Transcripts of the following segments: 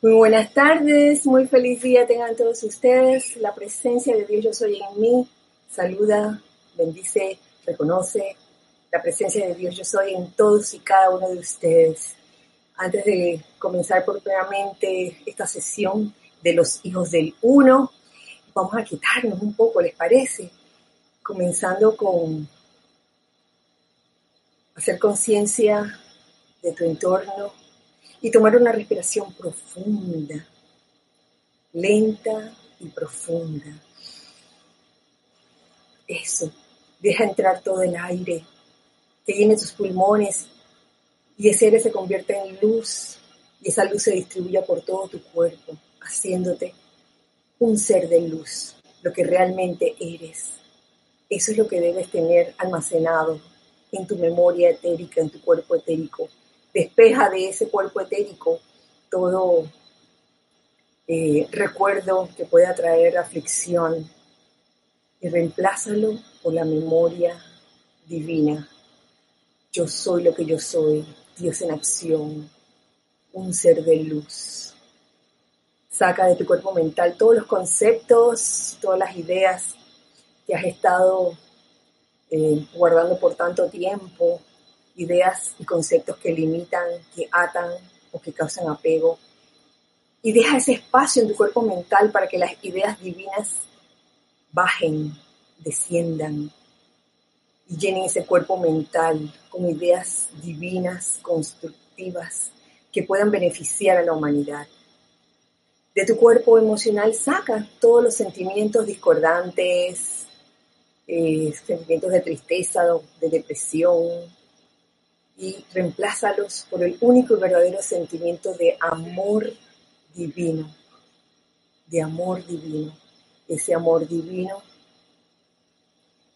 Muy buenas tardes, muy feliz día tengan todos ustedes. La presencia de Dios yo soy en mí. Saluda, bendice, reconoce. La presencia de Dios yo soy en todos y cada uno de ustedes. Antes de comenzar propiamente esta sesión de los hijos del uno, vamos a quitarnos un poco, ¿les parece? Comenzando con hacer conciencia de tu entorno y tomar una respiración profunda, lenta y profunda. Eso, deja entrar todo el aire que llene tus pulmones y ese aire se convierte en luz y esa luz se distribuye por todo tu cuerpo, haciéndote un ser de luz, lo que realmente eres. Eso es lo que debes tener almacenado en tu memoria etérica, en tu cuerpo etérico. Despeja de ese cuerpo etérico todo eh, recuerdo que pueda traer aflicción y reemplázalo por la memoria divina. Yo soy lo que yo soy, Dios en acción, un ser de luz. Saca de tu cuerpo mental todos los conceptos, todas las ideas que has estado eh, guardando por tanto tiempo, ideas y conceptos que limitan, que atan o que causan apego. Y deja ese espacio en tu cuerpo mental para que las ideas divinas bajen, desciendan y llenen ese cuerpo mental con ideas divinas, constructivas, que puedan beneficiar a la humanidad. De tu cuerpo emocional saca todos los sentimientos discordantes, eh, sentimientos de tristeza, de depresión, y reemplázalos por el único y verdadero sentimiento de amor divino, de amor divino, ese amor divino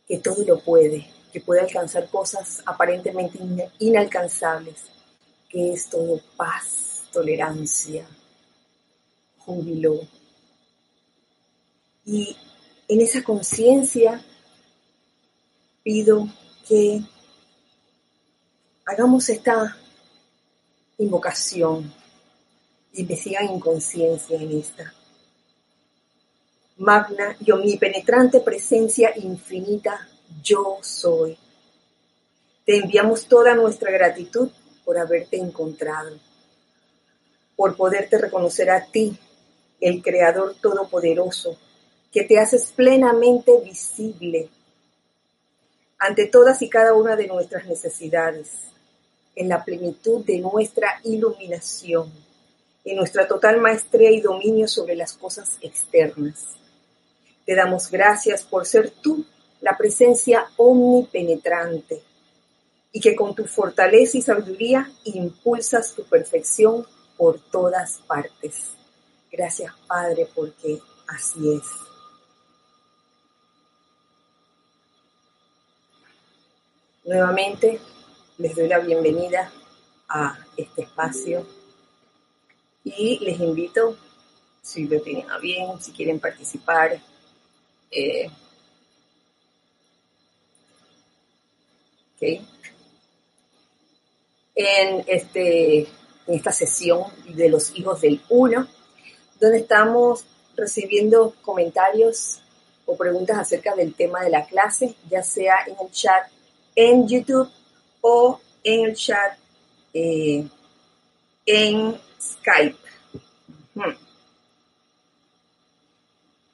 que todo lo puede, que puede alcanzar cosas aparentemente inalcanzables, que es todo paz, tolerancia, júbilo. Y en esa conciencia pido que hagamos esta invocación y me sigan en conciencia en esta. Magna y omnipenetrante presencia infinita, yo soy. Te enviamos toda nuestra gratitud por haberte encontrado, por poderte reconocer a ti, el Creador Todopoderoso, que te haces plenamente visible ante todas y cada una de nuestras necesidades, en la plenitud de nuestra iluminación, en nuestra total maestría y dominio sobre las cosas externas. Te damos gracias por ser tú la presencia omnipenetrante y que con tu fortaleza y sabiduría impulsas tu perfección por todas partes. Gracias Padre porque así es. Nuevamente les doy la bienvenida a este espacio y les invito, si lo tienen a bien, si quieren participar, eh, en, este, en esta sesión de los hijos del uno, donde estamos recibiendo comentarios o preguntas acerca del tema de la clase, ya sea en el chat en YouTube o en el chat eh, en Skype.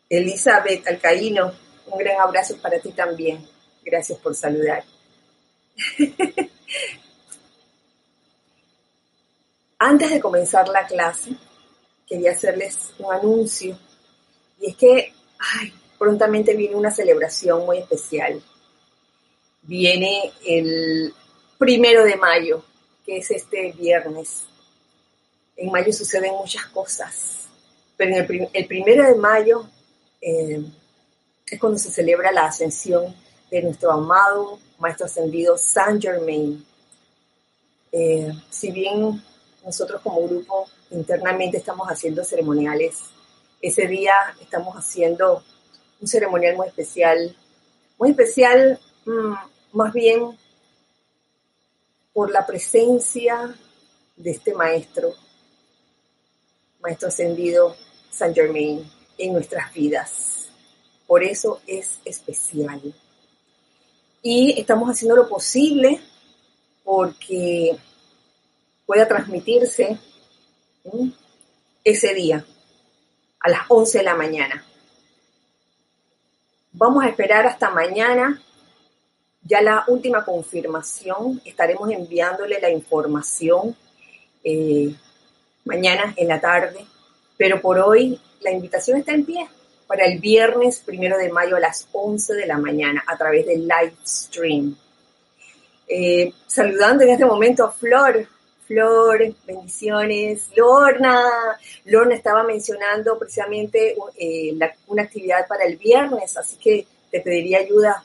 Elizabeth Alcaíno, un gran abrazo para ti también. Gracias por saludar. Antes de comenzar la clase, quería hacerles un anuncio. Y es que prontamente viene una celebración muy especial viene el primero de mayo, que es este viernes. En mayo suceden muchas cosas, pero en el, primero de mayo eh, es cuando se celebra la ascensión de nuestro amado Maestro Ascendido Saint Germain. Eh, si bien nosotros como grupo internamente estamos haciendo ceremoniales, ese día estamos haciendo un ceremonial muy especial, muy especial mm, más bien por la presencia de este maestro Maestro Ascendido San Germain en nuestras vidas. Por eso es especial. Y estamos haciendo lo posible porque pueda transmitirse ese día a las 11 de la mañana. Vamos a esperar hasta mañana ya la última confirmación. Estaremos enviándole la información eh, mañana en la tarde, pero por hoy la invitación está en pie para el viernes primero de mayo a las 11 de la mañana a través del live stream. Eh, saludando en este momento a Flor. Flor, bendiciones. Lorna, Lorna estaba mencionando precisamente eh, una actividad para el viernes, así que te pediría ayuda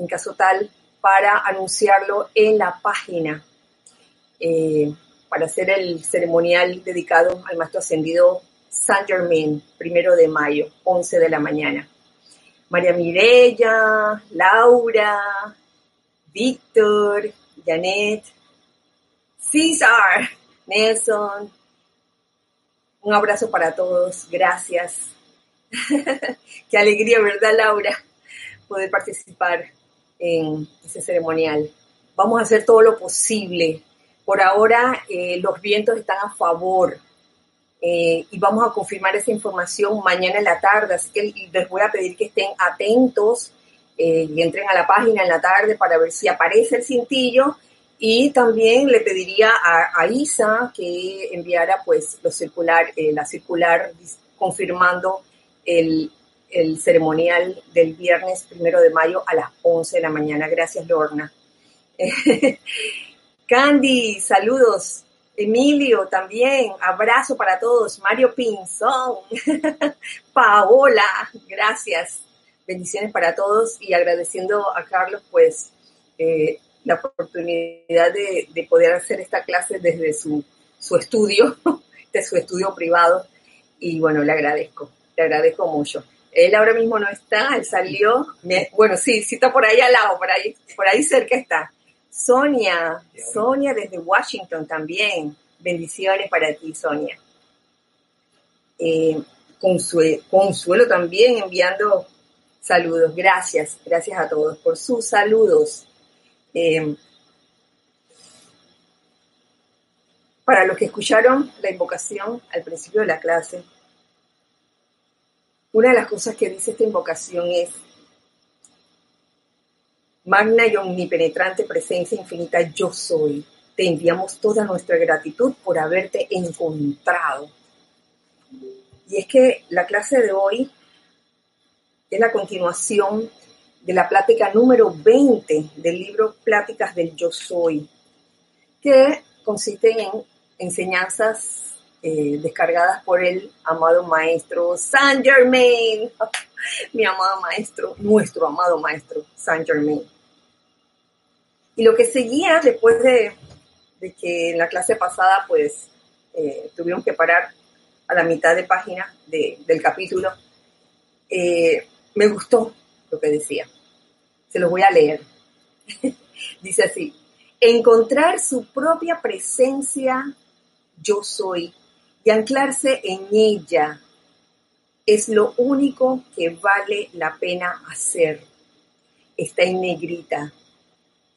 en caso tal para anunciarlo en la página eh, para hacer el ceremonial dedicado al maestro ascendido Saint Germain, primero de mayo, 11 de la mañana. María Mirella, Laura, Víctor, Janet, César, Nelson. Un abrazo para todos, gracias. Qué alegría, ¿verdad, Laura? Poder participar en ese ceremonial. Vamos a hacer todo lo posible. Por ahora eh, los vientos están a favor eh, y vamos a confirmar esa información mañana en la tarde, así que les voy a pedir que estén atentos eh, y entren a la página en la tarde para ver si aparece el cintillo y también le pediría a, Isa que enviara pues lo circular, eh, la circular confirmando el, el, ceremonial del viernes primero de mayo a las 11 de la mañana. Gracias, Lorna. Candy, saludos. Emilio también, abrazo para todos. Mario Pinzón, Paola, gracias. Bendiciones para todos y agradeciendo a Carlos pues eh, la oportunidad de, poder hacer esta clase desde su, estudio, de su estudio privado. Y bueno, le agradezco, le agradezco mucho. Él ahora mismo no está, él salió, bueno, sí, sí está por ahí al lado, por ahí, por ahí cerca está. Sonia, Sonia desde Washington también. Bendiciones para ti, Sonia. Eh, Consuelo también enviando saludos. Gracias, gracias a todos por sus saludos. Eh, para los que escucharon la invocación al principio de la clase, una de las cosas que dice esta invocación es, Magna y omnipenetrante presencia infinita, yo soy. Te enviamos toda nuestra gratitud por haberte encontrado. Y es que la clase de hoy es la continuación de la plática número 20 del libro Pláticas del Yo Soy, que consiste en enseñanzas eh, descargadas por el amado maestro Saint Germain, mi amado maestro, nuestro amado maestro Saint Germain. Y lo que seguía después de, que en la clase pasada pues eh, tuvimos que parar a la mitad de página del capítulo, eh, me gustó lo que decía. Se lo voy a leer. Dice así, encontrar su propia presencia yo soy y anclarse en ella es lo único que vale la pena hacer. Está en negrita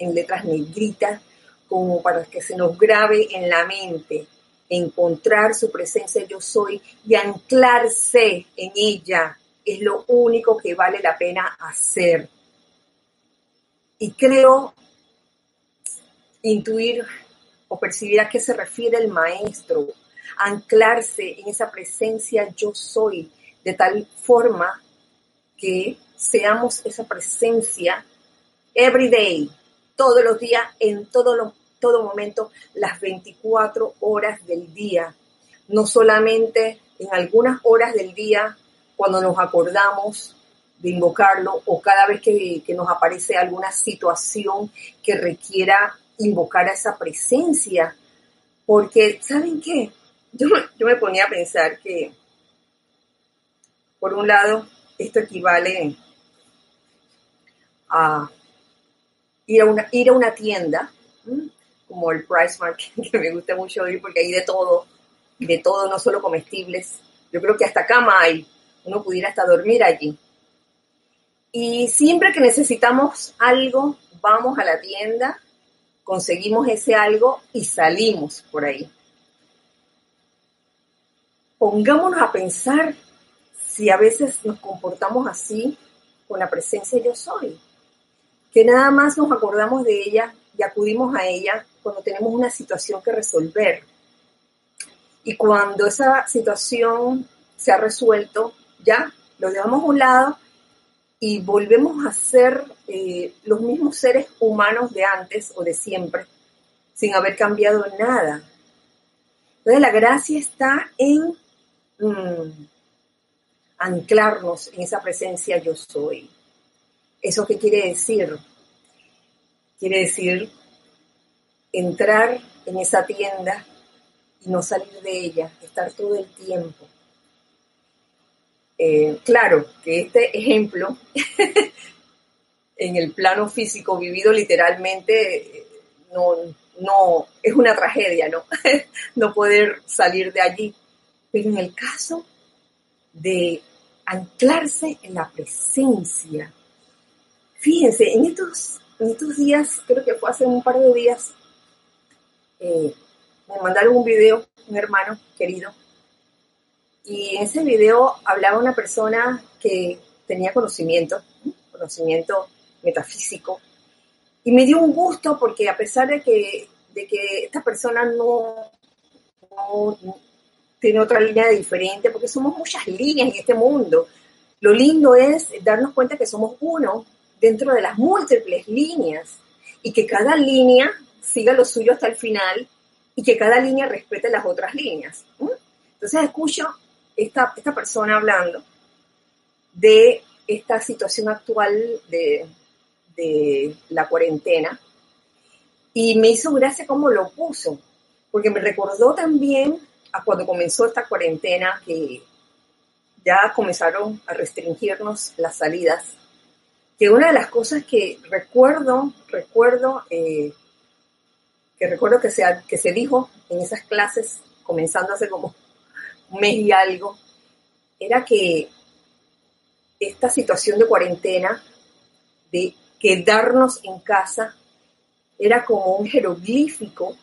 en letras negritas como para que se nos grabe en la mente, encontrar su presencia yo soy y anclarse en ella es lo único que vale la pena hacer. Y creo intuir o percibir a qué se refiere el maestro, anclarse en esa presencia yo soy, de tal forma que seamos esa presencia every day, todos los días, en todo, todo momento, las 24 horas del día. No solamente en algunas horas del día cuando nos acordamos de invocarlo o cada vez que, nos aparece alguna situación que requiera invocar a esa presencia. Porque, ¿saben qué? Yo, yo me ponía a pensar que, por un lado, esto equivale a ir a una, ir a una tienda, como el Price Market, que me gusta mucho ir porque hay de todo, de todo, no solo comestibles. Yo creo que hasta cama hay, uno pudiera hasta dormir allí. Y siempre que necesitamos algo, vamos a la tienda, conseguimos ese algo y salimos por ahí. Pongámonos a pensar si a veces nos comportamos así con la presencia yo soy, que nada más nos acordamos de ella y acudimos a ella cuando tenemos una situación que resolver. Y cuando esa situación se ha resuelto, ya lo dejamos a un lado y volvemos a ser eh, los mismos seres humanos de antes o de siempre, sin haber cambiado nada. Entonces la gracia está en mm, anclarnos en esa presencia yo soy. ¿Eso qué quiere decir? Quiere decir entrar en esa tienda y no salir de ella, estar todo el tiempo. Eh, claro que este ejemplo en el plano físico vivido literalmente no, no es una tragedia, ¿no? no poder salir de allí. Pero en el caso de anclarse en la presencia, fíjense, en estos, en estos días, creo que fue hace un par de días, eh, me mandaron un video, un hermano querido, y en ese video hablaba una persona que tenía conocimiento, conocimiento metafísico, y me dio un gusto porque a pesar de que, de que esta persona no, no tiene otra línea diferente, porque somos muchas líneas en este mundo, lo lindo es darnos cuenta que somos uno dentro de las múltiples líneas y que cada línea siga lo suyo hasta el final y que cada línea respete las otras líneas. Entonces escucho esta, esta persona hablando de esta situación actual de, de la cuarentena y me hizo gracia cómo lo puso, porque me recordó también a cuando comenzó esta cuarentena que ya comenzaron a restringirnos las salidas, que una de las cosas que recuerdo, recuerdo eh, que recuerdo que se, que se dijo en esas clases, comenzando hace como un mes y algo, era que esta situación de cuarentena, de quedarnos en casa, era como un jeroglífico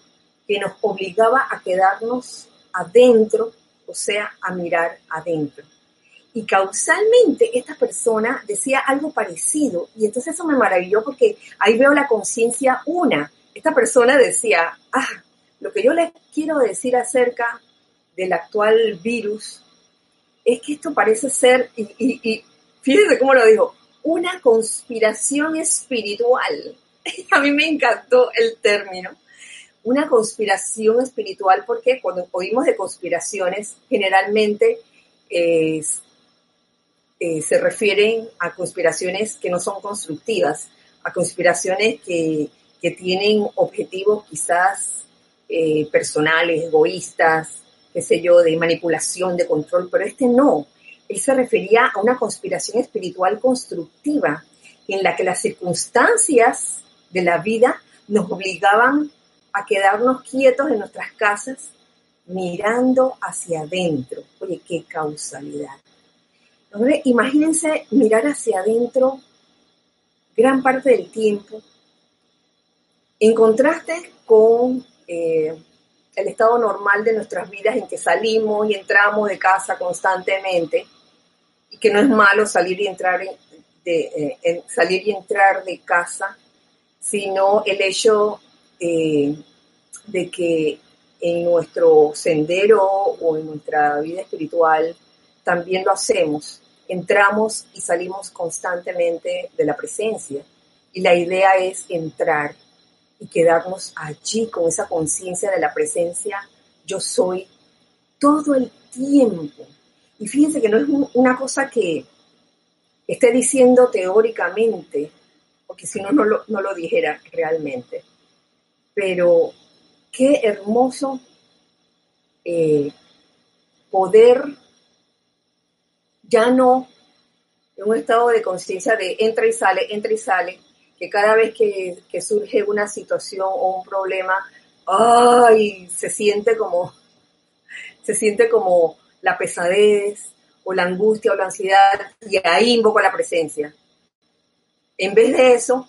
que nos obligaba a quedarnos adentro, o sea, a mirar adentro. Y causalmente esta persona decía algo parecido y entonces eso me maravilló porque ahí veo la conciencia una, esta persona decía, ah, lo que yo les quiero decir acerca del actual virus es que esto parece ser, y, fíjense cómo lo dijo, una conspiración espiritual. A mí me encantó el término. Una conspiración espiritual porque cuando oímos de conspiraciones generalmente eh, se refieren a conspiraciones que no son constructivas, a conspiraciones que que tienen objetivos quizás eh, personales, egoístas, qué sé yo, de manipulación, de control, pero este no. Él se refería a una conspiración espiritual constructiva en la que las circunstancias de la vida nos obligaban a quedarnos quietos en nuestras casas mirando hacia adentro. Oye, qué causalidad. imagínense mirar hacia adentro gran parte del tiempo en contraste con eh, el estado normal de nuestras vidas en que salimos y entramos de casa constantemente, y que no es malo salir y entrar de, eh, salir y entrar de casa, sino el hecho eh, de que en nuestro sendero o en nuestra vida espiritual también lo hacemos. Entramos y salimos constantemente de la presencia. Y la idea es entrar y quedarnos allí con esa conciencia de la presencia yo soy todo el tiempo. Y fíjense que no es una cosa que esté diciendo teóricamente, porque si no, no lo, dijera realmente. Pero qué hermoso eh, poder ya no en un estado de conciencia de entra y sale, entra y sale, que cada vez que, surge una situación o un problema, ¡ay! se siente como se siente como la pesadez o la angustia o la ansiedad y ahí invoco la presencia. En vez de eso,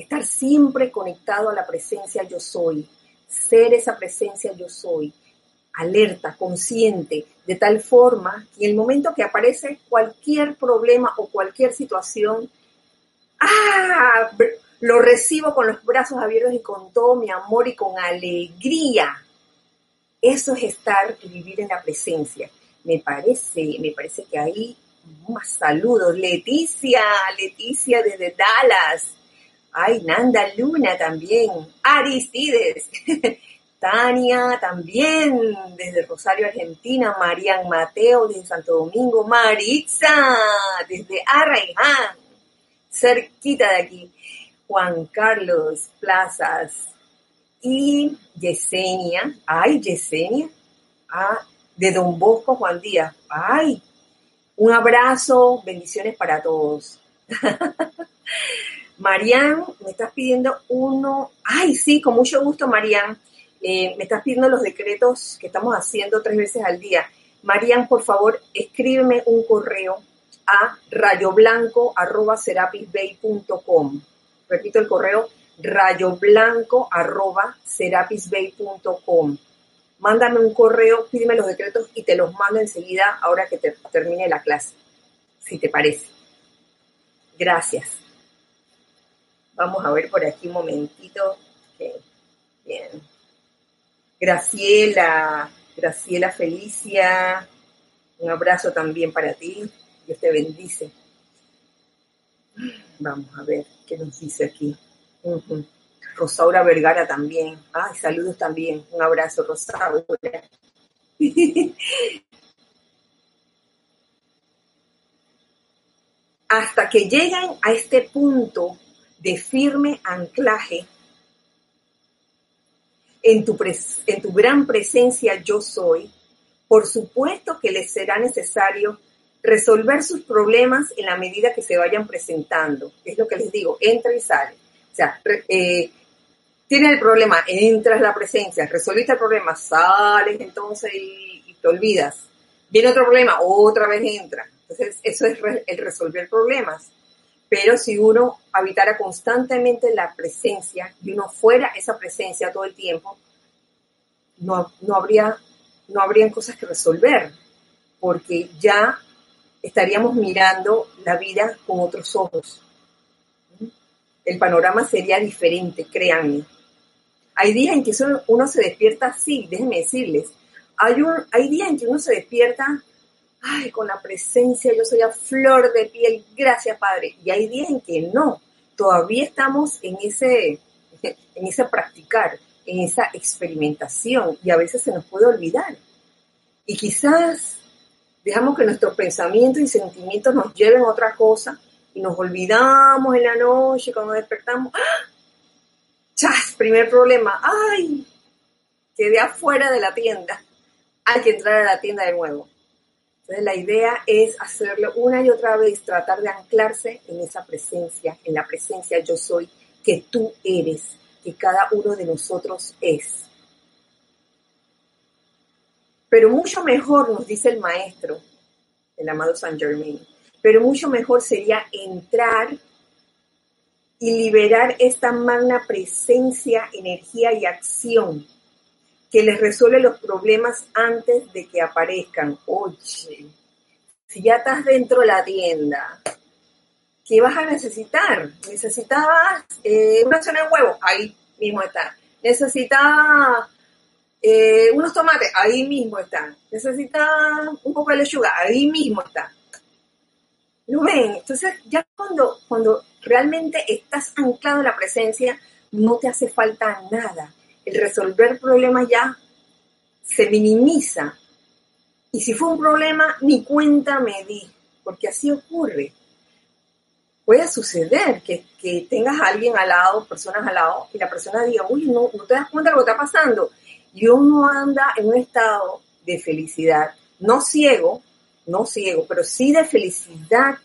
estar siempre conectado a la presencia yo soy, ser esa presencia yo soy, alerta, consciente, de tal forma que en el momento que aparece cualquier problema o cualquier situación, ¡ah! lo recibo con los brazos abiertos y con todo mi amor y con alegría. Eso es estar y vivir en la presencia. Me parece, me parece que ahí más saludos. Leticia, Leticia desde Dallas. Ay, Nanda Luna también. Aristides. Tania también desde Rosario, Argentina. Marian Mateo desde Santo Domingo. Maritza desde Arraiján. Cerquita de aquí. Juan Carlos Plazas y Yesenia. Ay, Yesenia. Ah, de Don Bosco Juan Díaz. Ay, un abrazo, bendiciones para todos. Marian, me estás pidiendo uno. Ay, sí, con mucho gusto, Marian. Eh, me estás pidiendo los decretos que estamos haciendo tres veces al día. Marian, por favor, escríbeme un correo a rayoblanco.com. Repito el correo, rayoblanco.com mándame un correo, pídeme los decretos y te los mando enseguida ahora que te termine la clase, si te parece. Gracias. Vamos a ver por aquí un momentito. Bien. Graciela, Graciela Felicia, un abrazo también para ti. Dios te bendice. Vamos a ver qué nos dice aquí. Rosaura Vergara también. Ay, saludos también. Un abrazo, Rosaura. Hasta que lleguen a este punto de firme anclaje en tu, en tu gran presencia yo soy, por supuesto que les será necesario resolver sus problemas en la medida que se vayan presentando. Es lo que les digo, entra y sale. O sea, eh, el problema, entras la presencia, resolviste el problema, sales entonces y, te olvidas. Viene otro problema, otra vez entra. Entonces, eso es el resolver problemas. Pero si uno habitara constantemente la presencia y uno fuera esa presencia todo el tiempo, no, no, habría, no habrían cosas que resolver, porque ya estaríamos mirando la vida con otros ojos. El panorama sería diferente, créanme. Hay días en que uno se despierta así, déjenme decirles. Hay, un, hay días en que uno se despierta, ay, con la presencia, yo soy a flor de piel, gracias Padre. Y hay días en que no, todavía estamos en ese, en ese practicar, en esa experimentación y a veces se nos puede olvidar. Y quizás dejamos que nuestros pensamientos y sentimientos nos lleven a otra cosa y nos olvidamos en la noche cuando despertamos. ¡Ah! ¡Chas! Primer problema. ¡Ay! Quedé afuera de la tienda. Hay que entrar a la tienda de nuevo. Entonces la idea es hacerlo una y otra vez, tratar de anclarse en esa presencia, en la presencia yo soy, que tú eres, que cada uno de nosotros es. Pero mucho mejor, nos dice el maestro, el amado San Germain, pero mucho mejor sería entrar y liberar esta magna presencia, energía y acción que les resuelve los problemas antes de que aparezcan. Oye, si ya estás dentro de la tienda, ¿qué vas a necesitar? Necesitabas eh, una zona de huevo, ahí mismo está. Necesitabas eh, unos tomates, ahí mismo están. Necesitabas un poco de lechuga, ahí mismo está. ¿Lo ven? Entonces, ya cuando, cuando realmente estás anclado en la presencia, no te hace falta nada. El resolver problemas ya se minimiza. Y si fue un problema, ni cuenta me di, porque así ocurre. Puede suceder que, tengas a alguien al lado, personas al lado, y la persona diga, uy, no, no te das cuenta de lo que está pasando. Y uno anda en un estado de felicidad, no ciego, no ciego, pero sí de felicidad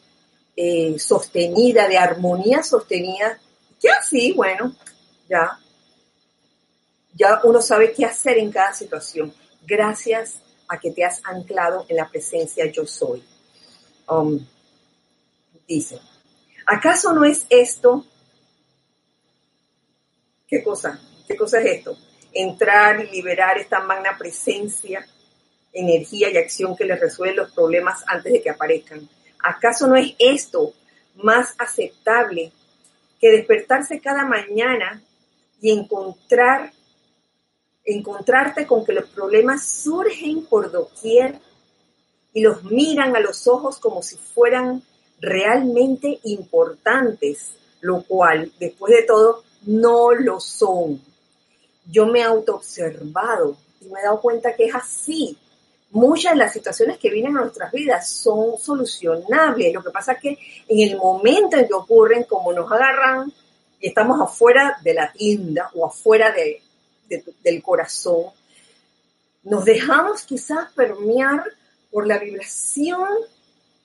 eh, sostenida, de armonía sostenida, que así, bueno, ya, ya uno sabe qué hacer en cada situación. gracias a que te has anclado en la presencia yo soy. Um, dice, ¿acaso no es esto? ¿Qué cosa? ¿Qué cosa es esto? Entrar y liberar esta magna presencia, energía y acción que les resuelve los problemas antes de que aparezcan. ¿Acaso no es esto más aceptable que despertarse cada mañana y encontrar encontrarte con que los problemas surgen por doquier y los miran a los ojos como si fueran realmente importantes, lo cual, después de todo, no lo son. Yo me he autoobservado y me he dado cuenta que es así. Muchas de las situaciones que vienen a nuestras vidas son solucionables. Lo que pasa es que en el momento en que ocurren, como nos agarran y estamos afuera de la tienda o afuera de, del corazón, nos dejamos quizás permear por la vibración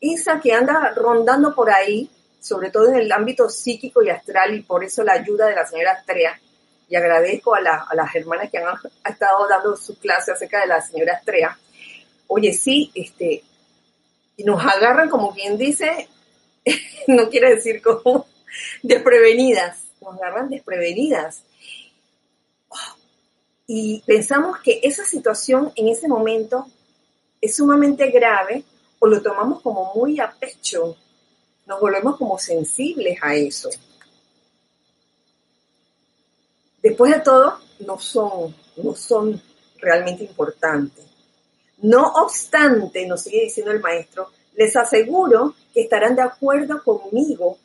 esa que anda rondando por ahí, sobre todo en el ámbito psíquico y astral, y por eso la ayuda de la señora Astrea. Y agradezco a, las hermanas que han, estado dando su clase acerca de la señora Astrea. Oye, sí, este, y nos agarran, como quien dice, no quiere decir como desprevenidas, nos agarran desprevenidas y pensamos que esa situación en ese momento es sumamente grave o lo tomamos como muy a pecho, nos volvemos como sensibles a eso. Después de todo, no son, no son realmente importantes. No obstante, nos sigue diciendo el maestro, les aseguro que estarán de acuerdo conmigo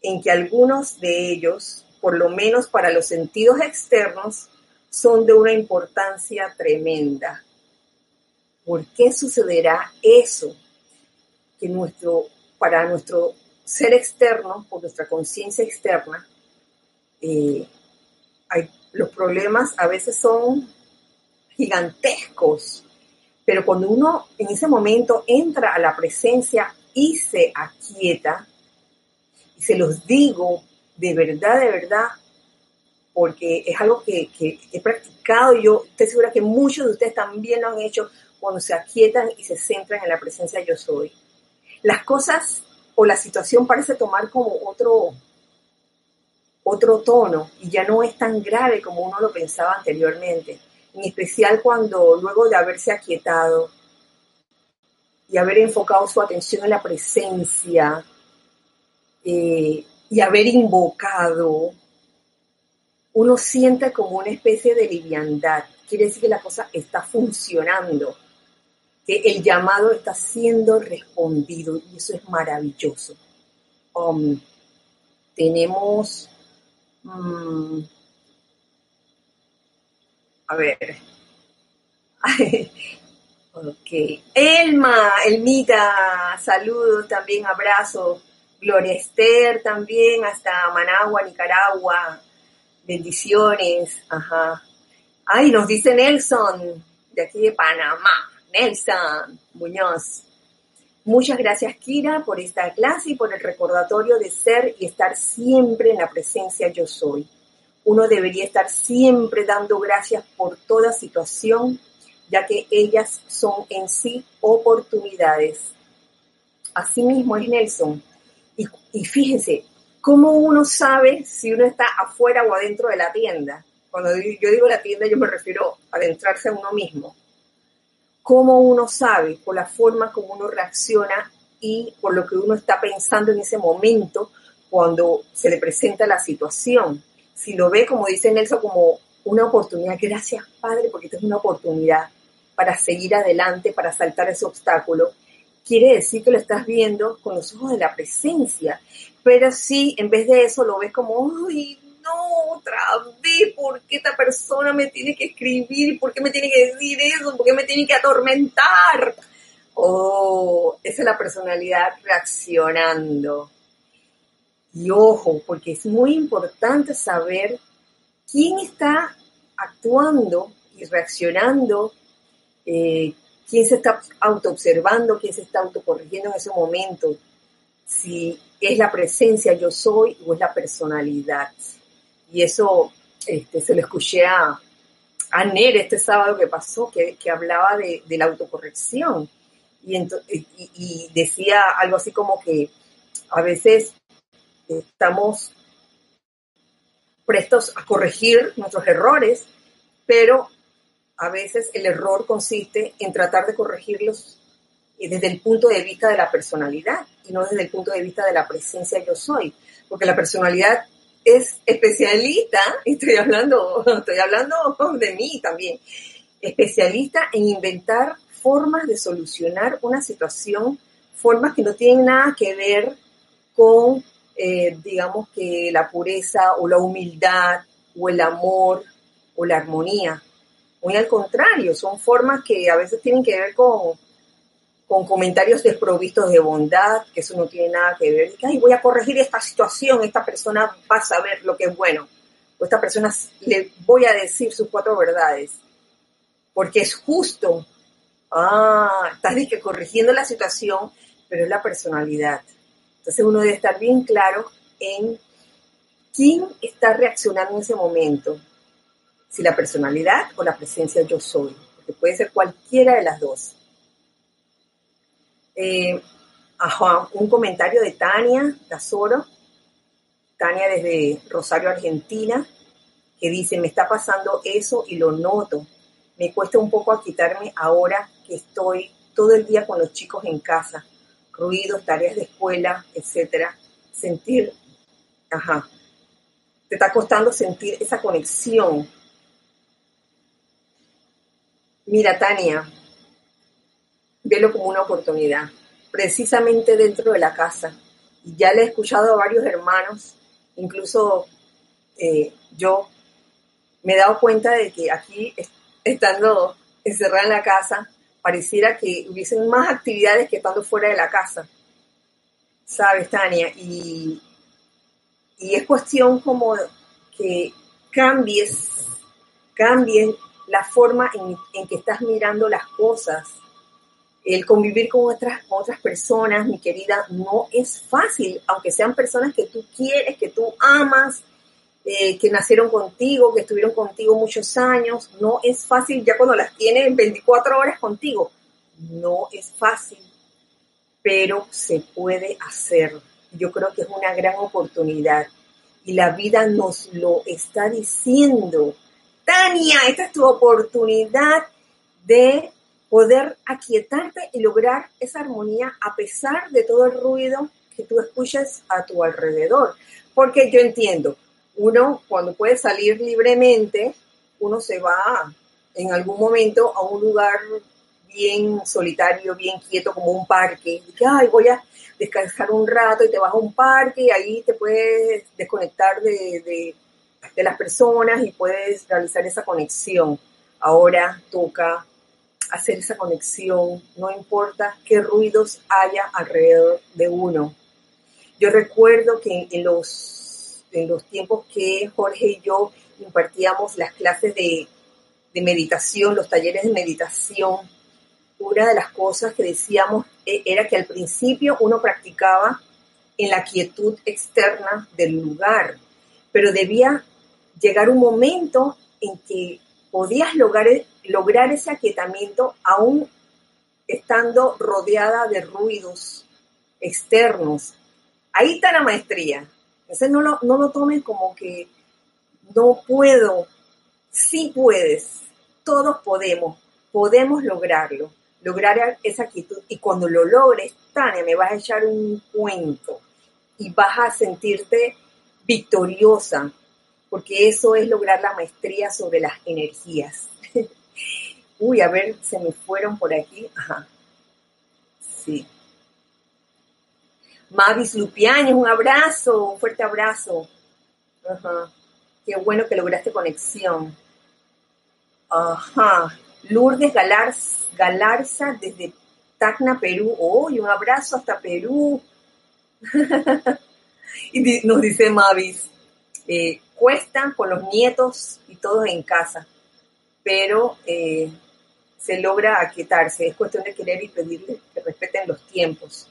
en que algunos de ellos, por lo menos para los sentidos externos, son de una importancia tremenda. ¿Por qué sucederá eso? Que nuestro, para nuestro ser externo, por nuestra conciencia externa, eh, los problemas a veces son gigantescos, pero cuando uno en ese momento entra a la presencia y se aquieta, y se los digo de verdad, de verdad, porque es algo que, he practicado yo estoy segura que muchos de ustedes también lo han hecho cuando se aquietan y se centran en la presencia yo soy. Las cosas o la situación parece tomar como otro, otro tono y ya no es tan grave como uno lo pensaba anteriormente, en especial cuando luego de haberse aquietado y haber enfocado su atención en la presencia eh, y haber invocado uno siente como una especie de liviandad. Quiere decir que la cosa está funcionando, que el llamado está siendo respondido y eso es maravilloso. Um, tenemos, mm, a ver, ok, Elma, Elmita, saludos también, abrazo. Gloria Esther también, hasta Managua, Nicaragua. Bendiciones, ajá. Ay, nos dice Nelson, de aquí de Panamá. Nelson Muñoz. Muchas gracias, Kira, por esta clase y por el recordatorio de ser y estar siempre en la presencia yo soy. Uno debería estar siempre dando gracias por toda situación, ya que ellas son en sí oportunidades. Asimismo es Nelson. Y, y fíjense, ¿Cómo uno sabe si uno está afuera o adentro de la tienda? Cuando yo digo la tienda, yo me refiero a adentrarse a uno mismo. ¿Cómo uno sabe? Por la forma como uno reacciona y por lo que uno está pensando en ese momento cuando se le presenta la situación. Si lo ve, como dice Nelson, como una oportunidad, gracias Padre, porque esta es una oportunidad para seguir adelante, para saltar ese obstáculo quiere decir que lo estás viendo con los ojos de la presencia. Pero si en vez de eso lo ves como, ay, no, otra vez, ¿por qué esta persona me tiene que escribir? ¿Por qué me tiene que decir eso? ¿Por qué me tiene que atormentar? Oh, esa es la personalidad reaccionando. Y ojo, porque es muy importante saber quién está actuando y reaccionando, eh, quién se está autoobservando, quién se está autocorrigiendo en ese momento, si es la presencia yo soy o es la personalidad. Y eso este, se lo escuché a, Aner este sábado que pasó, que, hablaba de, la autocorrección. Y, y, decía algo así como que a veces estamos prestos a corregir nuestros errores, pero a veces el error consiste en tratar de corregirlos desde el punto de vista de la personalidad y no desde el punto de vista de la presencia yo soy, porque la personalidad es especialista, estoy hablando, estoy hablando de mí también, especialista en inventar formas de solucionar una situación, formas que no tienen nada que ver con, eh, digamos que la pureza o la humildad o el amor o la armonía. Muy al contrario, son formas que a veces tienen que ver con, con comentarios desprovistos de bondad, que eso no tiene nada que ver. Ay, voy a corregir esta situación, esta persona va a saber lo que es bueno. O esta persona le voy a decir sus cuatro verdades. Porque es justo. Ah, estás que corrigiendo la situación, pero es la personalidad. Entonces uno debe estar bien claro en quién está reaccionando en ese momento si la personalidad o la presencia yo soy, porque puede ser cualquiera de las dos. Eh, un comentario de Tania Casoro, Tania desde Rosario, Argentina, que dice, me está pasando eso y lo noto. Me cuesta un poco quitarme ahora que estoy todo el día con los chicos en casa, ruidos, tareas de escuela, etcétera. Sentir, ajá, te está costando sentir esa conexión Mira, Tania, velo como una oportunidad, precisamente dentro de la casa. Y ya le he escuchado a varios hermanos, incluso eh, yo me he dado cuenta de que aquí, estando encerrada en la casa, pareciera que hubiesen más actividades que estando fuera de la casa. ¿Sabes, Tania? Y, y es cuestión como que cambies, cambies la forma en, que estás mirando las cosas. El convivir con otras, otras personas, mi querida, no es fácil, aunque sean personas que tú quieres, que tú amas, eh, que nacieron contigo, que estuvieron contigo muchos años. No es fácil ya cuando las tienes 24 horas contigo. No es fácil, pero se puede hacer. Yo creo que es una gran oportunidad y la vida nos lo está diciendo. Tania, esta es tu oportunidad de poder aquietarte y lograr esa armonía a pesar de todo el ruido que tú escuchas a tu alrededor. Porque yo entiendo, uno cuando puede salir libremente, uno se va en algún momento a un lugar bien solitario, bien quieto, como un parque. Y que, ay, voy a descansar un rato y te vas a un parque y ahí te puedes desconectar de de las personas y puedes realizar esa conexión. Ahora toca hacer esa conexión, no importa qué ruidos haya alrededor de uno. Yo recuerdo que en los, en los tiempos que Jorge y yo impartíamos las clases de, de meditación, los talleres de meditación, una de las cosas que decíamos e, era que al principio uno practicaba en la quietud externa del lugar, pero debía llegar un momento en que podías lograr, lograr ese aquietamiento aún estando rodeada de ruidos externos. Ahí está la maestría. Entonces no lo, no lo como que no puedo. Sí puedes. Todos podemos. Podemos lograrlo. Lograr esa quietud. Y cuando lo logres, Tania, me vas a echar un cuento y vas a sentirte victoriosa, porque eso es lograr la maestría sobre las energías. Uy, a ver, se me fueron por aquí. Ajá. Sí. Mavis Lupiañez, un abrazo, un fuerte abrazo. Ajá. Qué bueno que lograste conexión. Ajá. Lourdes Galarza desde Tacna, Perú. Uy, un abrazo hasta Perú. y nos dice Mavis, eh, cuestan con los nietos y todos en casa, pero eh, se logra aquietarse. Es cuestión de querer y pedirle que respeten los tiempos.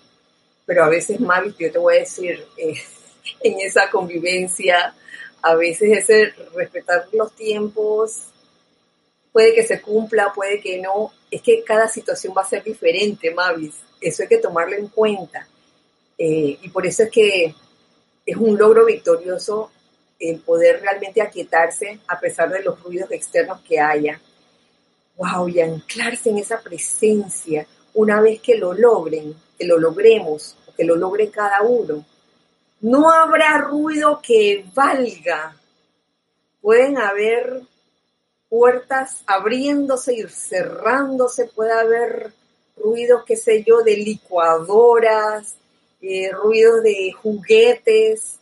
Pero a veces, Mavis, yo te voy a decir, eh, en esa convivencia, a veces ese respetar los tiempos puede que se cumpla, puede que no. Es que cada situación va a ser diferente, Mavis. Eso hay que tomarlo en cuenta. Eh, y por eso es que es un logro victorioso el poder realmente aquietarse a pesar de los ruidos externos que haya. ¡Wow! Y anclarse en esa presencia una vez que lo logren, que lo logremos, que lo logre cada uno. No habrá ruido que valga. Pueden haber puertas abriéndose y cerrándose, puede haber ruidos, qué sé yo, de licuadoras, eh, ruidos de juguetes,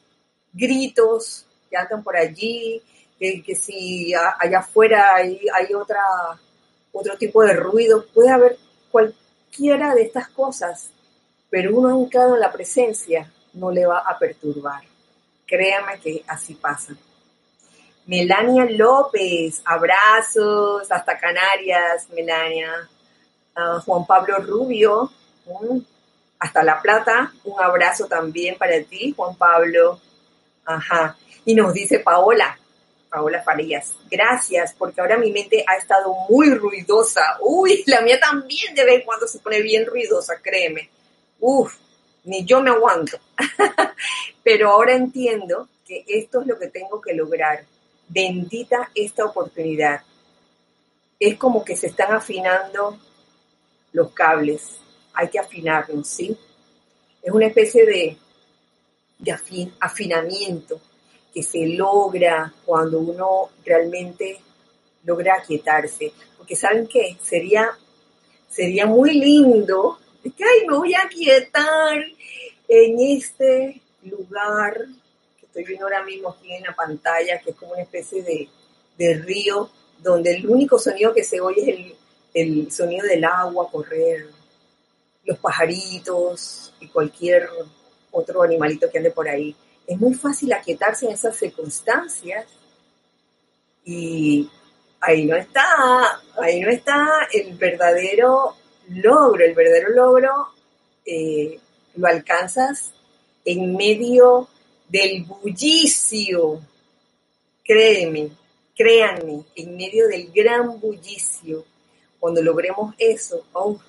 gritos que andan por allí, que, si allá afuera hay, hay otra, otro tipo de ruido, puede haber cualquiera de estas cosas, pero uno anclado en la presencia no le va a perturbar. Créame que así pasa. Melania López, abrazos hasta Canarias, Melania. Ah, Juan Pablo Rubio, hasta La Plata, un abrazo también para ti, Juan Pablo. Ajá. Y nos dice Paola, Paola Farías, gracias, porque ahora mi mente ha estado muy ruidosa. Uy, la mía también de vez en cuando se pone bien ruidosa, créeme. Uf, ni yo me aguanto. Pero ahora entiendo que esto es lo que tengo que lograr bendita esta oportunidad. Es como que se están afinando los cables. Hay que afinarlos, ¿sí? Es una especie de, de afinamiento que se logra cuando uno realmente logra aquietarse. Porque ¿saben qué? Sería, sería muy lindo que, ay, me voy a aquietar en este lugar estoy viendo ahora mismo aquí en la pantalla, que es como una especie de, río, donde el único sonido que se oye es el, sonido del agua correr, los pajaritos y cualquier otro animalito que ande por ahí. Es muy fácil aquietarse en esas circunstancias y ahí no está, ahí no está el verdadero logro, el verdadero logro eh, lo alcanzas en medio del bullicio. Créeme, créanme, en medio del gran bullicio, cuando logremos eso, oh,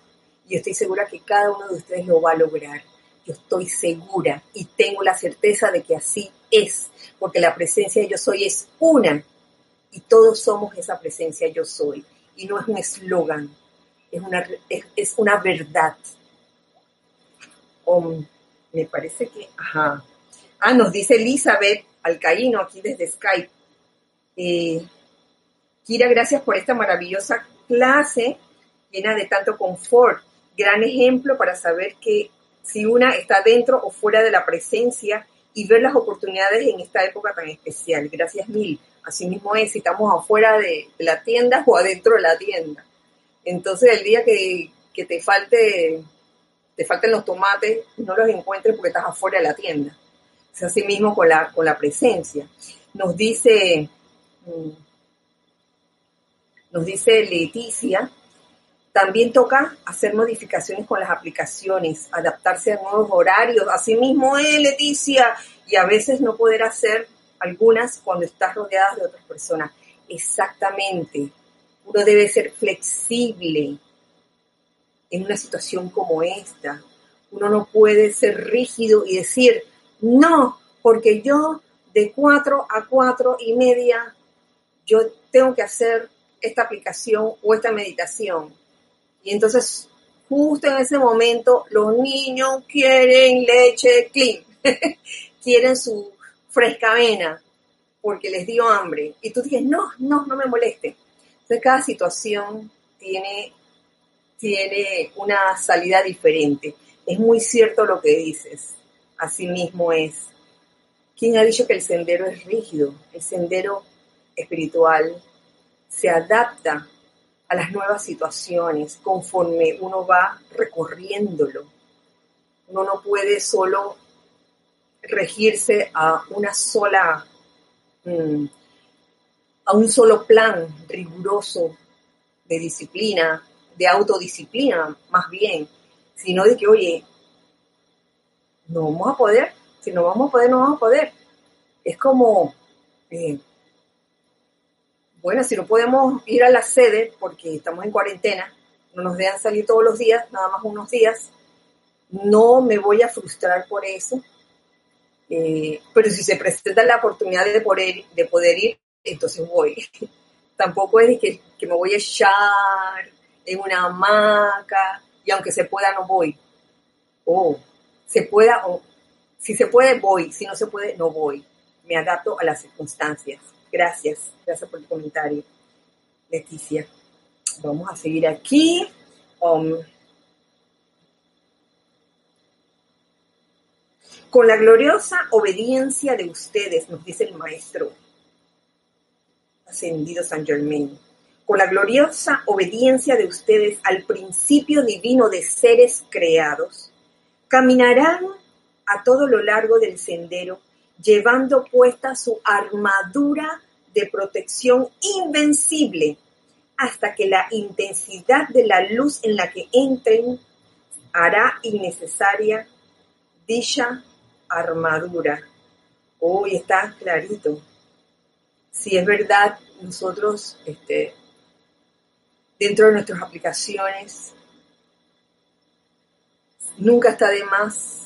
yo estoy segura que cada uno de ustedes lo va a lograr. Yo estoy segura y tengo la certeza de que así es, porque la presencia de yo soy es una y todos somos esa presencia yo soy. Y no es un eslogan, es una, es, una verdad. Oh, me parece que, ajá, Ah, nos dice Elizabeth Alcaíno aquí desde Skype. Eh, Kira, gracias por esta maravillosa clase llena de tanto confort. Gran ejemplo para saber que si una está dentro o fuera de la presencia y ver las oportunidades en esta época tan especial. Gracias mil. Así mismo es si estamos afuera de, la tienda o adentro de la tienda. Entonces el día que, te falte, te falten los tomates, no los encuentres porque estás afuera de la tienda es así mismo con la, con la presencia. Nos dice, mm, nos dice Leticia, también toca hacer modificaciones con las aplicaciones, adaptarse a nuevos horarios. Así mismo es, Leticia, y a veces no poder hacer algunas cuando estás rodeada de otras personas. Exactamente. Uno debe ser flexible en una situación como esta. Uno no puede ser rígido y decir, no, porque yo de cuatro a cuatro y media, yo tengo que hacer esta aplicación o esta meditación. Y entonces, justo en ese momento, los niños quieren leche clean, quieren su fresca avena, porque les dio hambre. Y tú dices, no, no, no me moleste. Entonces, cada situación tiene, tiene una salida diferente. Es muy cierto lo que dices así mismo es. ¿Quién ha dicho que el sendero es rígido? El sendero espiritual se adapta a las nuevas situaciones conforme uno va recorriéndolo. Uno no puede solo regirse a una sola, mm, a un solo plan riguroso de disciplina, de autodisciplina más bien, sino de que, oye, no vamos a poder, si no vamos a poder, no vamos a poder. Es como, eh, bueno, si no podemos ir a la sede porque estamos en cuarentena, no nos dejan salir todos los días, nada más unos días, no me voy a frustrar por eso. Eh, pero si se presenta la oportunidad de poder, de poder ir, entonces voy. Tampoco es que, que me voy a echar en una hamaca y aunque se pueda no voy. O se pueda, o si se puede voy, si no se puede no voy. Me adapto a las circunstancias. Gracias, gracias por el comentario, Leticia. Vamos a seguir aquí. Um, con la gloriosa obediencia de ustedes, nos dice el maestro ascendido San Germain, con la gloriosa obediencia de ustedes al principio divino de seres creados, caminarán a todo lo largo del sendero llevando puesta su armadura de protección invencible hasta que la intensidad de la luz en la que entren hará innecesaria dicha armadura. Hoy está clarito. Si es verdad, nosotros, este, dentro de nuestras aplicaciones, nunca está de más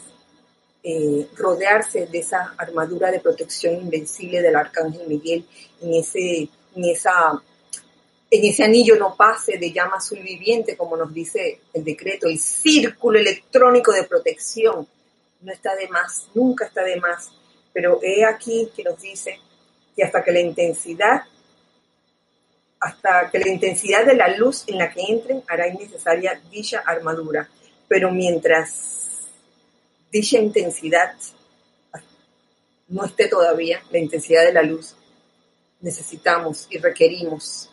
eh, rodearse de esa armadura de protección invencible del arcángel Miguel en ese, en esa, en ese anillo no pase de llama azul viviente, como nos dice el decreto, el círculo electrónico de protección. No está de más, nunca está de más. Pero he aquí que nos dice que hasta que la intensidad, hasta que la intensidad de la luz en la que entren hará innecesaria dicha armadura. Pero mientras dicha intensidad no esté todavía, la intensidad de la luz, necesitamos y requerimos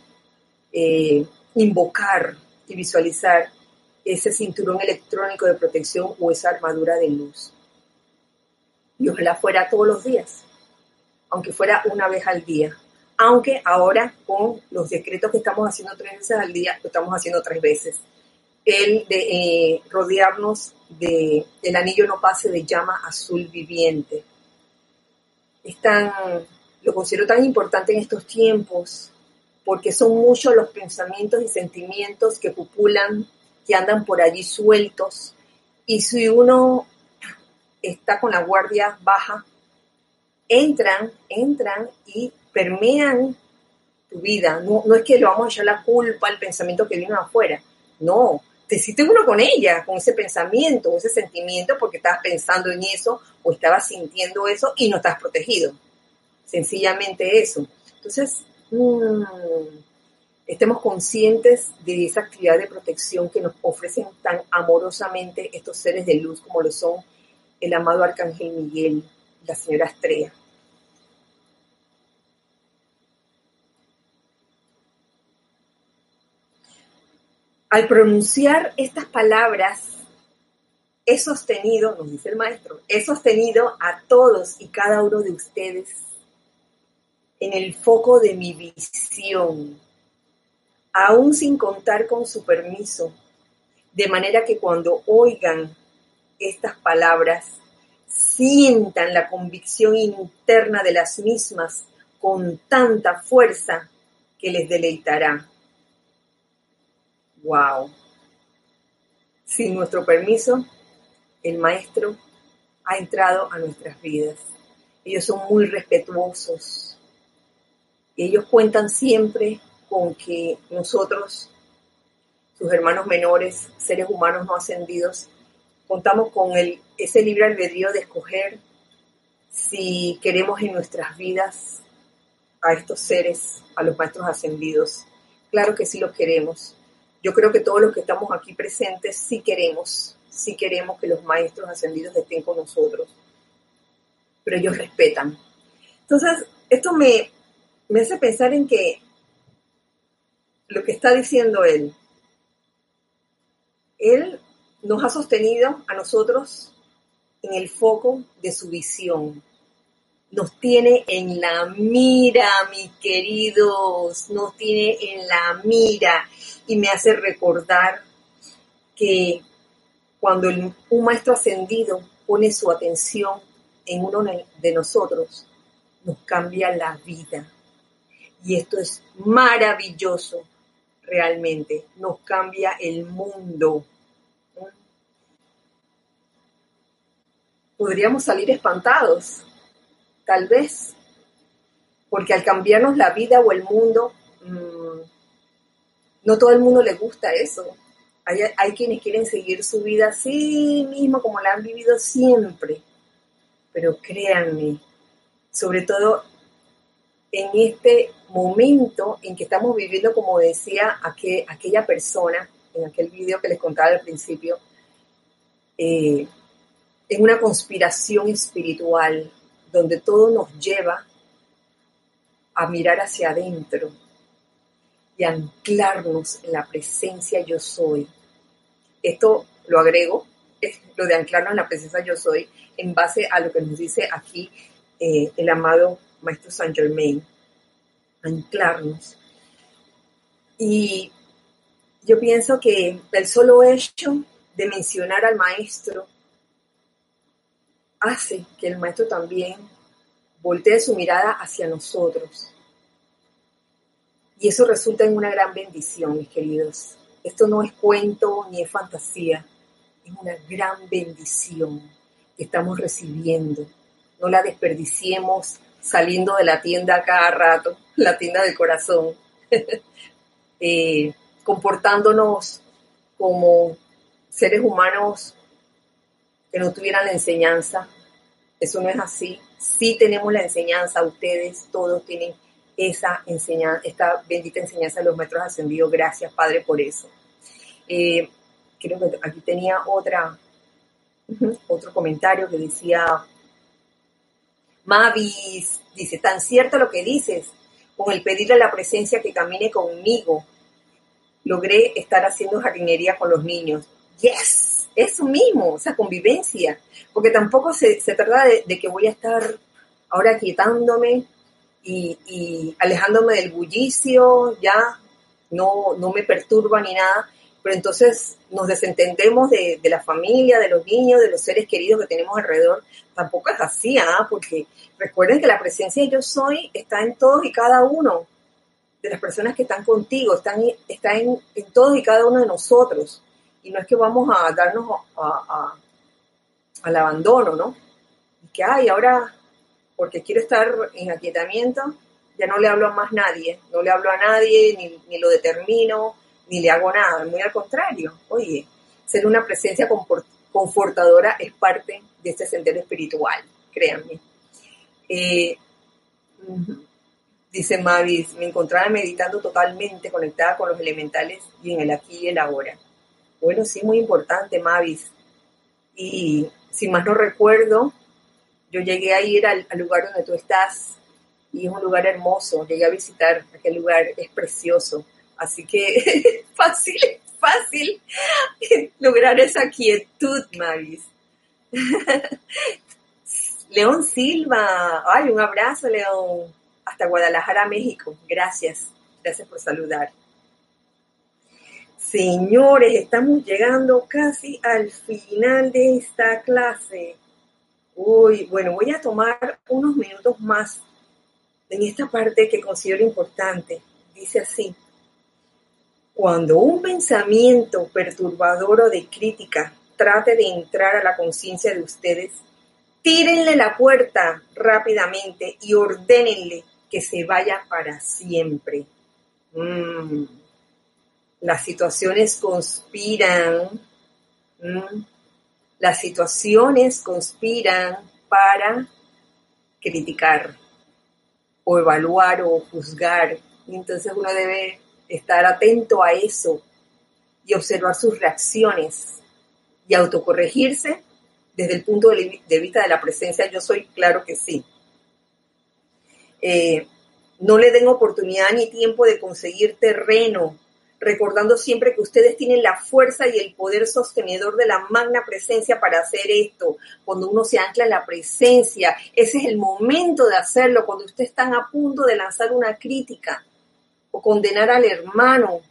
eh, invocar y visualizar ese cinturón electrónico de protección o esa armadura de luz. Y ojalá fuera todos los días, aunque fuera una vez al día. Aunque ahora con los decretos que estamos haciendo tres veces al día, lo estamos haciendo tres veces el de eh, rodearnos de el anillo no pase de llama azul viviente. Es lo considero tan importante en estos tiempos porque son muchos los pensamientos y sentimientos que populan, que andan por allí sueltos. Y si uno está con la guardia baja, entran, entran y permean tu vida. No, no es que le vamos a echar la culpa al pensamiento que vino afuera. No, te hiciste uno con ella, con ese pensamiento, ese sentimiento, porque estabas pensando en eso o estabas sintiendo eso y no estás protegido. Sencillamente eso. Entonces, mm, estemos conscientes de esa actividad de protección que nos ofrecen tan amorosamente estos seres de luz como lo son el amado Arcángel Miguel, la señora Estrella. Al pronunciar estas palabras, he sostenido, nos dice el maestro, he sostenido a todos y cada uno de ustedes en el foco de mi visión, aún sin contar con su permiso, de manera que cuando oigan estas palabras, sientan la convicción interna de las mismas con tanta fuerza que les deleitará. Wow. Sin nuestro permiso, el maestro ha entrado a nuestras vidas. Ellos son muy respetuosos. Ellos cuentan siempre con que nosotros, sus hermanos menores, seres humanos no ascendidos, contamos con el, ese libre albedrío de escoger si queremos en nuestras vidas a estos seres, a los maestros ascendidos. Claro que sí los queremos yo creo que todos los que estamos aquí presentes sí queremos, sí queremos que los maestros ascendidos estén con nosotros, pero ellos respetan. Entonces, esto me, me hace pensar en que lo que está diciendo él, él nos ha sostenido a nosotros en el foco de su visión. Nos tiene en la mira, mis queridos, nos tiene en la mira y me hace recordar que cuando un maestro ascendido pone su atención en uno de nosotros, nos cambia la vida. Y esto es maravilloso, realmente. Nos cambia el mundo. Podríamos salir espantados, tal vez, porque al cambiarnos la vida o el mundo, mm, no todo el mundo le gusta eso. Hay, hay, quienes quieren seguir su vida así mismo como la han vivido siempre. Pero créanme, sobre todo en este momento en que estamos viviendo, como decía aquella persona en aquel video que les contaba al principio, eh, en una conspiración espiritual donde todo nos lleva a mirar hacia adentro y anclarnos en la presencia yo soy. Esto lo agrego, es lo de anclarnos en la presencia yo soy, en base a lo que nos dice aquí eh, el amado Maestro Saint Germain, anclarnos. Y yo pienso que el solo hecho de mencionar al Maestro hace que el Maestro también voltee su mirada hacia nosotros. Y eso resulta en una gran bendición, mis queridos. Esto no es cuento ni es fantasía, es una gran bendición que estamos recibiendo. No la desperdiciemos saliendo de la tienda cada rato, la tienda del corazón, eh, comportándonos como seres humanos que no tuvieran la enseñanza. Eso no es así. Sí tenemos la enseñanza, ustedes todos tienen esa enseñanza, esta bendita enseñanza de los maestros ascendidos. Gracias, Padre, por eso. Eh, creo que aquí tenía otra, otro comentario que decía, Mavis, dice, tan cierto lo que dices, con el pedirle a la presencia que camine conmigo, logré estar haciendo jardinería con los niños. Yes, eso mismo, esa convivencia, porque tampoco se, trata de, de, que voy a estar ahora quietándome y, alejándome del bullicio, ya no, no me perturba ni nada, pero entonces nos desentendemos de, la familia, de los niños, de los seres queridos que tenemos alrededor. Tampoco es así, ¿ah? porque recuerden que la presencia de yo soy está en todos y cada uno de las personas que están contigo, están, está en, todos y cada uno de nosotros. Y no es que vamos a darnos al abandono, ¿no? Que, ay, ahora porque quiero estar en aquietamiento, ya no le hablo a más nadie, no le hablo a nadie, ni, ni lo determino, ni le hago nada, muy al contrario. Oye, ser una presencia confortadora es parte de este sendero espiritual, créanme. Eh, dice Mavis, me encontraba meditando totalmente conectada con los elementales y en el aquí y el ahora. Bueno, sí, muy importante, Mavis. Y si más no recuerdo, yo llegué a ir al, lugar donde tú estás y es un lugar hermoso. Llegué a visitar aquel lugar, es precioso. Así que fácil, fácil lograr esa quietud, Mavis. León Silva, ay, un abrazo, León. Hasta Guadalajara, México. Gracias, gracias por saludar. Señores, estamos llegando casi al final de esta clase. Uy, bueno, voy a tomar unos minutos más en esta parte que considero importante. Dice así, cuando un pensamiento perturbador o de crítica trate de entrar a la conciencia de ustedes, tírenle la puerta rápidamente y ordénenle que se vaya para siempre. Mm. Las situaciones conspiran. Las situaciones conspiran para criticar o evaluar o juzgar. Entonces uno debe estar atento a eso y observar sus reacciones y autocorregirse desde el punto de vista de la presencia yo soy, claro que sí. Eh, no le den oportunidad ni tiempo de conseguir terreno recordando siempre que ustedes tienen la fuerza y el poder sostenedor de la magna presencia para hacer esto. Cuando uno se ancla en la presencia, ese es el momento de hacerlo, cuando ustedes están a punto de lanzar una crítica o condenar al hermano.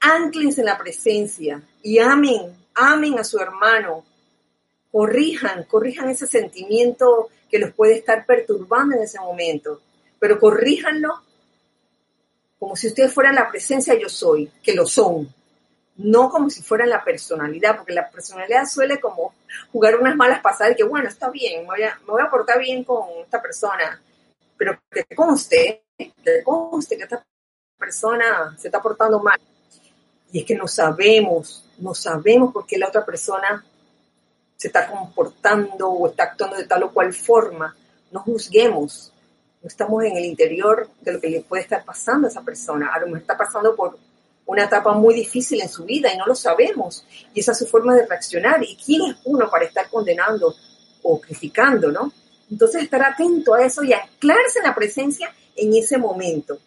Anclense en la presencia y amen, amen a su hermano. Corrijan, corrijan ese sentimiento que los puede estar perturbando en ese momento, pero corríjanlo como si ustedes fueran la presencia yo soy, que lo son, no como si fueran la personalidad, porque la personalidad suele como jugar unas malas pasadas y que bueno, está bien, me voy a, me voy a portar bien con esta persona, pero que te conste, que conste que esta persona se está portando mal. Y es que no sabemos, no sabemos por qué la otra persona se está comportando o está actuando de tal o cual forma. No juzguemos, no estamos en el interior de lo que le puede estar pasando a esa persona. A lo mejor está pasando por una etapa muy difícil en su vida y no lo sabemos. Y esa es su forma de reaccionar. ¿Y quién es uno para estar condenando o criticando, no? Entonces estar atento a eso y anclarse la presencia en ese momento.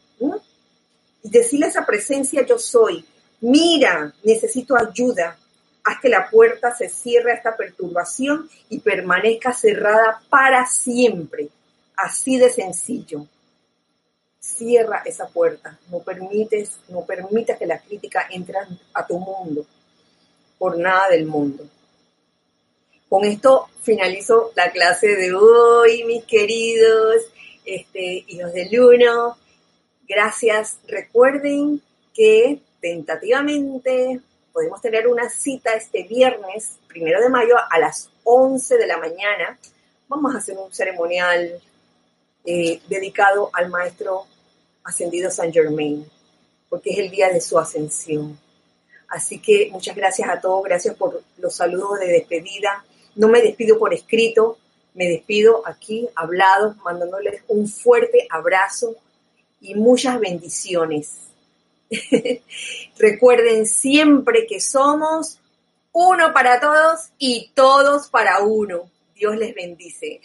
Y decirle a esa presencia yo soy, mira, necesito ayuda. Haz que la puerta se cierre a esta perturbación y permanezca cerrada para siempre. Así de sencillo cierra esa puerta, no permites, no permitas que la crítica entre a tu mundo, por nada del mundo. Con esto finalizo la clase de hoy, mis queridos este, hijos del uno. Gracias. Recuerden que tentativamente podemos tener una cita este viernes, primero de mayo, a las 11 de la mañana. Vamos a hacer un ceremonial eh, dedicado al maestro ascendido San Germain, porque es el día de su ascensión. Así que muchas gracias a todos, gracias por los saludos de despedida. No me despido por escrito, me despido aquí hablado, mandándoles un fuerte abrazo y muchas bendiciones. Recuerden siempre que somos uno para todos y todos para uno. Dios les bendice.